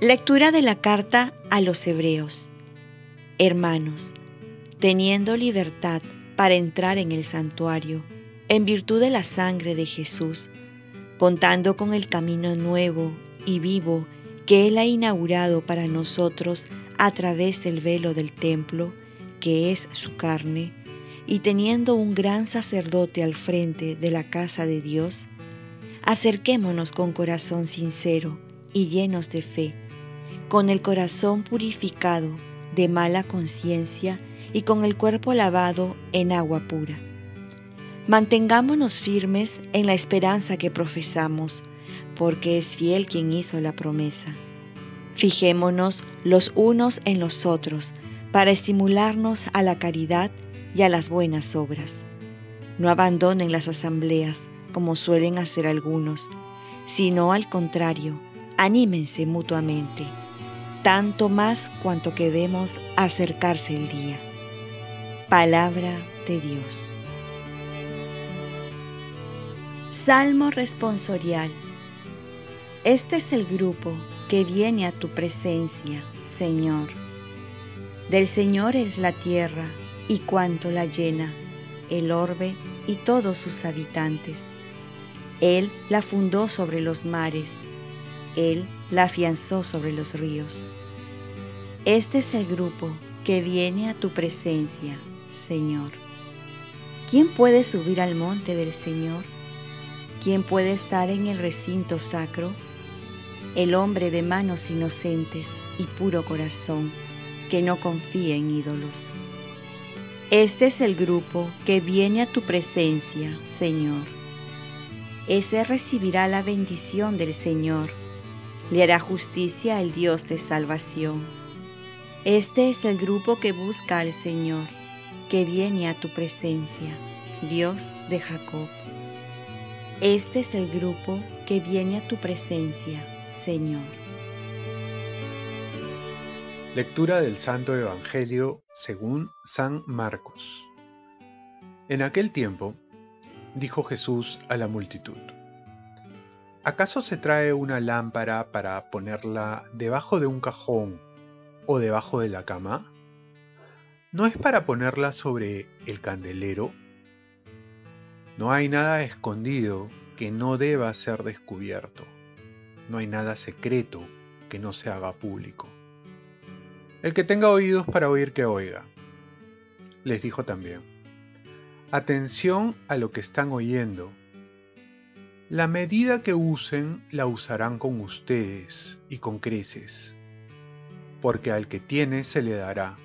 Lectura de la carta a los Hebreos. Hermanos, teniendo libertad para entrar en el santuario, en virtud de la sangre de Jesús, contando con el camino nuevo y vivo que Él ha inaugurado para nosotros a través del velo del templo, que es su carne, y teniendo un gran sacerdote al frente de la casa de Dios, acerquémonos con corazón sincero y llenos de fe con el corazón purificado de mala conciencia y con el cuerpo lavado en agua pura. Mantengámonos firmes en la esperanza que profesamos, porque es fiel quien hizo la promesa. Fijémonos los unos en los otros para estimularnos a la caridad y a las buenas obras. No abandonen las asambleas como suelen hacer algunos, sino al contrario, anímense mutuamente tanto más cuanto que vemos acercarse el día. Palabra de Dios. Salmo responsorial. Este es el grupo que viene a tu presencia, Señor. Del Señor es la tierra y cuanto la llena, el orbe y todos sus habitantes. Él la fundó sobre los mares, Él la afianzó sobre los ríos. Este es el grupo que viene a tu presencia, Señor. ¿Quién puede subir al monte del Señor? ¿Quién puede estar en el recinto sacro? El hombre de manos inocentes y puro corazón, que no confía en ídolos. Este es el grupo que viene a tu presencia, Señor. Ese recibirá la bendición del Señor. Le hará justicia el Dios de salvación este es el grupo que busca al Señor, que viene a tu presencia, Dios de Jacob. Este es el grupo que viene a tu presencia, Señor. Lectura del Santo Evangelio según San Marcos. En aquel tiempo, dijo Jesús a la multitud, ¿acaso se trae una lámpara para ponerla debajo de un cajón o debajo de la cama? ¿No es para ponerla sobre el candelero? No hay nada escondido que no deba ser descubierto. No hay nada secreto que no se haga público. El que tenga oídos para oír que oiga. Les dijo también, atención a lo que están oyendo. La medida que usen la usarán con ustedes y con creces porque al que tiene se le dará,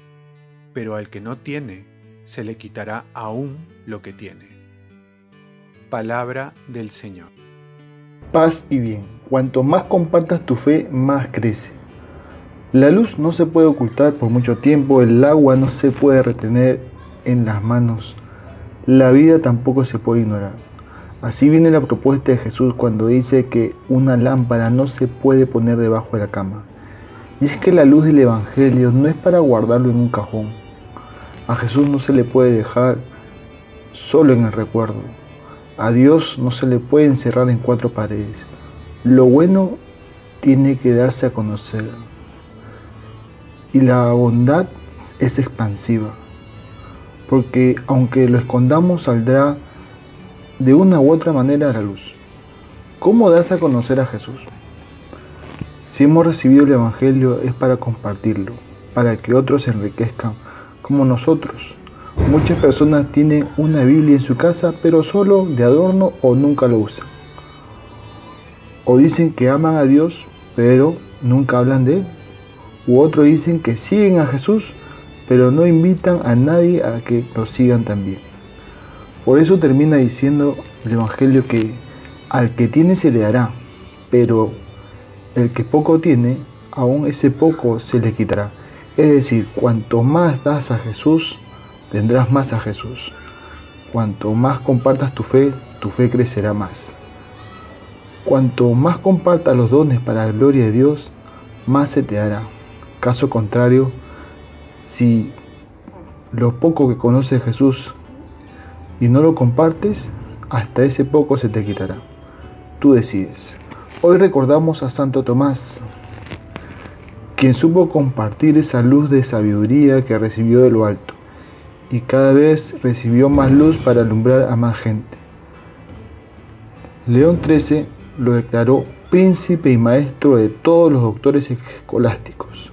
pero al que no tiene se le quitará aún lo que tiene. Palabra del Señor. Paz y bien. Cuanto más compartas tu fe, más crece. La luz no se puede ocultar por mucho tiempo, el agua no se puede retener en las manos, la vida tampoco se puede ignorar. Así viene la propuesta de Jesús cuando dice que una lámpara no se puede poner debajo de la cama. Y es que la luz del Evangelio no es para guardarlo en un cajón. A Jesús no se le puede dejar solo en el recuerdo. A Dios no se le puede encerrar en cuatro paredes. Lo bueno tiene que darse a conocer. Y la bondad es expansiva. Porque aunque lo escondamos saldrá de una u otra manera a la luz. ¿Cómo das a conocer a Jesús? Si hemos recibido el Evangelio es para compartirlo, para que otros se enriquezcan como nosotros. Muchas personas tienen una Biblia en su casa, pero solo de adorno o nunca lo usan. O dicen que aman a Dios, pero nunca hablan de Él. U otros dicen que siguen a Jesús, pero no invitan a nadie a que lo sigan también. Por eso termina diciendo el Evangelio que al que tiene se le dará, pero el que poco tiene, aún ese poco se le quitará. Es decir, cuanto más das a Jesús, tendrás más a Jesús. Cuanto más compartas tu fe, tu fe crecerá más. Cuanto más compartas los dones para la gloria de Dios, más se te dará. Caso contrario, si lo poco que conoces Jesús y no lo compartes, hasta ese poco se te quitará. Tú decides. Hoy recordamos a Santo Tomás, quien supo compartir esa luz de sabiduría que recibió de lo alto y cada vez recibió más luz para alumbrar a más gente. León XIII lo declaró príncipe y maestro de todos los doctores escolásticos,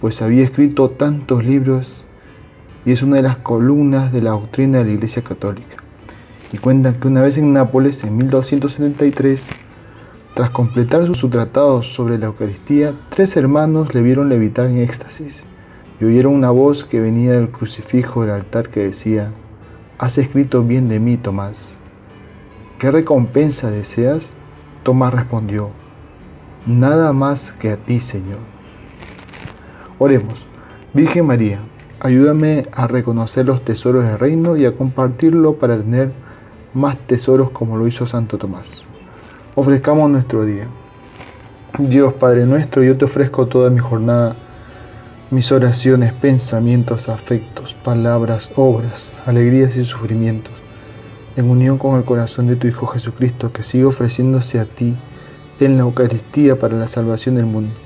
pues había escrito tantos libros y es una de las columnas de la doctrina de la Iglesia Católica. Y cuentan que una vez en Nápoles, en 1273, tras completar su, tratado sobre la Eucaristía, tres hermanos le vieron levitar en éxtasis y oyeron una voz que venía del crucifijo del altar que decía, Has escrito bien de mí, Tomás. ¿Qué recompensa deseas? Tomás respondió, Nada más que a ti, Señor. Oremos. Virgen María, ayúdame a reconocer los tesoros del reino y a compartirlo para tener más tesoros como lo hizo Santo Tomás. Ofrezcamos nuestro día. Dios Padre nuestro, yo te ofrezco toda mi jornada mis oraciones, pensamientos, afectos, palabras, obras, alegrías y sufrimientos, en unión con el corazón de tu Hijo Jesucristo, que sigue ofreciéndose a ti en la Eucaristía para la salvación del mundo.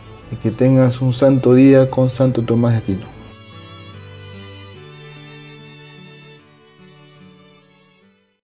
y que tengas un santo día con Santo Tomás de Aquino.